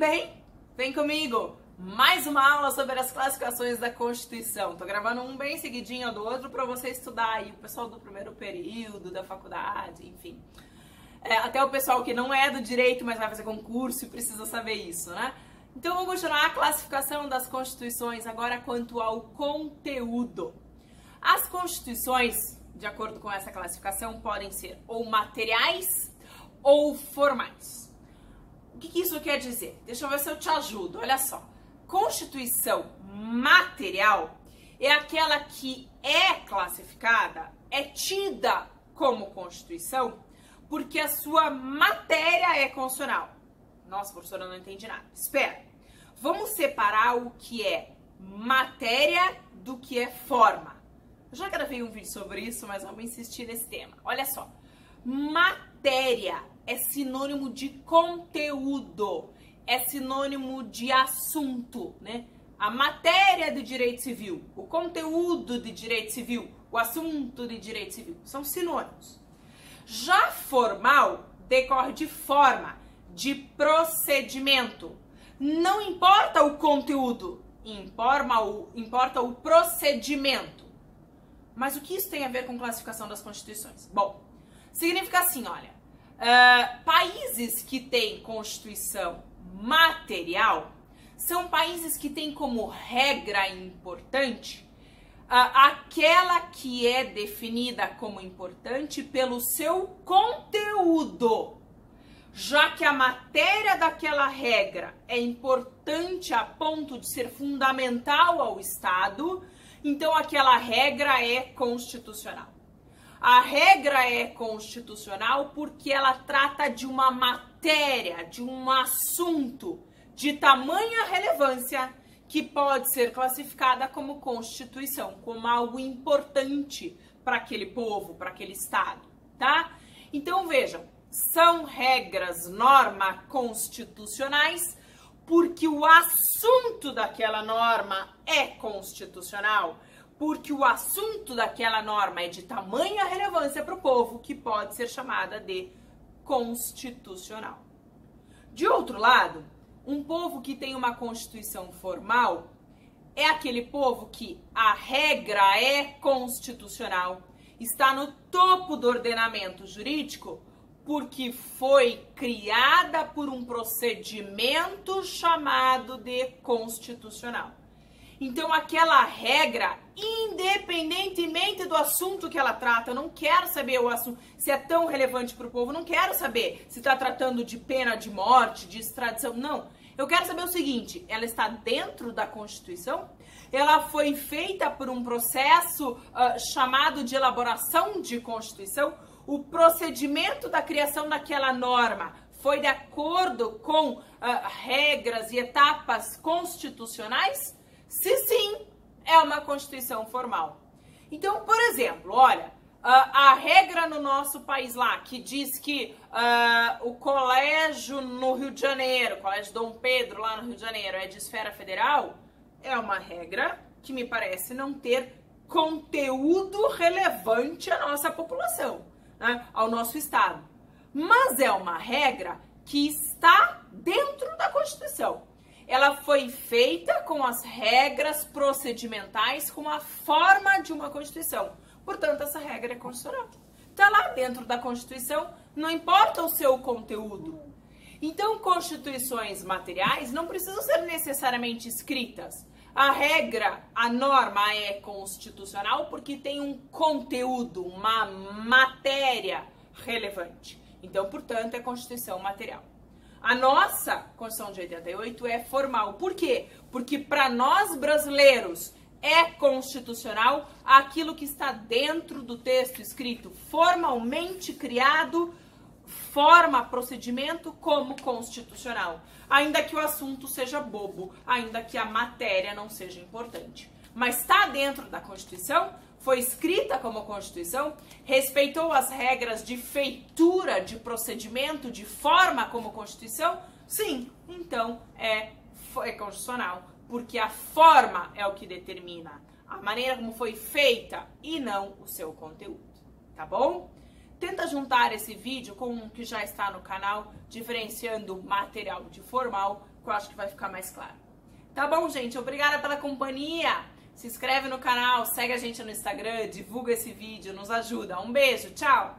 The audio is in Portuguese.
bem? Vem comigo! Mais uma aula sobre as classificações da Constituição. Tô gravando um bem seguidinho do outro para você estudar aí, o pessoal do primeiro período, da faculdade, enfim. É, até o pessoal que não é do direito, mas vai fazer concurso e precisa saber isso, né? Então vamos continuar a classificação das constituições agora quanto ao conteúdo. As constituições, de acordo com essa classificação, podem ser ou materiais ou formais. Que, que isso quer dizer? Deixa eu ver se eu te ajudo. Olha só. Constituição material é aquela que é classificada, é tida como Constituição, porque a sua matéria é constitucional. Nossa, professora, não entendi nada. Espera. Vamos separar o que é matéria do que é forma. Eu já gravei um vídeo sobre isso, mas vamos insistir nesse tema. Olha só. Matéria é sinônimo de conteúdo, é sinônimo de assunto, né? A matéria do direito civil, o conteúdo de direito civil, o assunto de direito civil, são sinônimos. Já formal decorre de forma, de procedimento. Não importa o conteúdo, importa o, importa o procedimento. Mas o que isso tem a ver com classificação das constituições? Bom, significa assim, olha, uh, países que têm constituição material são países que têm como regra importante uh, aquela que é definida como importante pelo seu conteúdo. Já que a matéria daquela regra é importante a ponto de ser fundamental ao Estado, então aquela regra é constitucional. A regra é constitucional porque ela trata de uma matéria, de um assunto de tamanha relevância que pode ser classificada como constituição, como algo importante para aquele povo, para aquele estado, tá? Então vejam, são regras, norma constitucionais porque o assunto daquela norma é constitucional, porque o assunto daquela norma é de tamanha relevância para o povo que pode ser chamada de constitucional. De outro lado, um povo que tem uma constituição formal é aquele povo que a regra é constitucional, está no topo do ordenamento jurídico porque foi criada por um procedimento chamado de constitucional. Então, aquela regra, independentemente do assunto que ela trata, não quero saber o assunto, se é tão relevante para o povo, não quero saber se está tratando de pena de morte, de extradição, não. Eu quero saber o seguinte: ela está dentro da Constituição? Ela foi feita por um processo uh, chamado de elaboração de Constituição? o procedimento da criação daquela norma foi de acordo com uh, regras e etapas constitucionais? Se sim, é uma constituição formal. Então, por exemplo, olha, a regra no nosso país lá que diz que uh, o colégio no Rio de Janeiro, o colégio Dom Pedro lá no Rio de Janeiro, é de esfera federal, é uma regra que me parece não ter conteúdo relevante à nossa população né, ao nosso Estado. Mas é uma regra que está dentro da Constituição. Ela foi feita com as regras procedimentais, com a forma de uma Constituição. Portanto, essa regra é constitucional. Está lá dentro da Constituição, não importa o seu conteúdo. Então, constituições materiais não precisam ser necessariamente escritas. A regra, a norma é constitucional porque tem um conteúdo, uma matéria relevante. Então, portanto, é Constituição material. A nossa Constituição de 88 é formal. Por quê? Porque para nós brasileiros é constitucional aquilo que está dentro do texto escrito, formalmente criado forma procedimento como constitucional, ainda que o assunto seja bobo, ainda que a matéria não seja importante. Mas está dentro da Constituição, foi escrita como Constituição, respeitou as regras de feitura, de procedimento, de forma como Constituição? Sim, então é, é constitucional, porque a forma é o que determina a maneira como foi feita e não o seu conteúdo, tá bom? tenta juntar esse vídeo com o que já está no canal, diferenciando material de formal, que eu acho que vai ficar mais claro. Tá bom, gente? Obrigada pela companhia. Se inscreve no canal, segue a gente no Instagram, divulga esse vídeo, nos ajuda. Um beijo, tchau!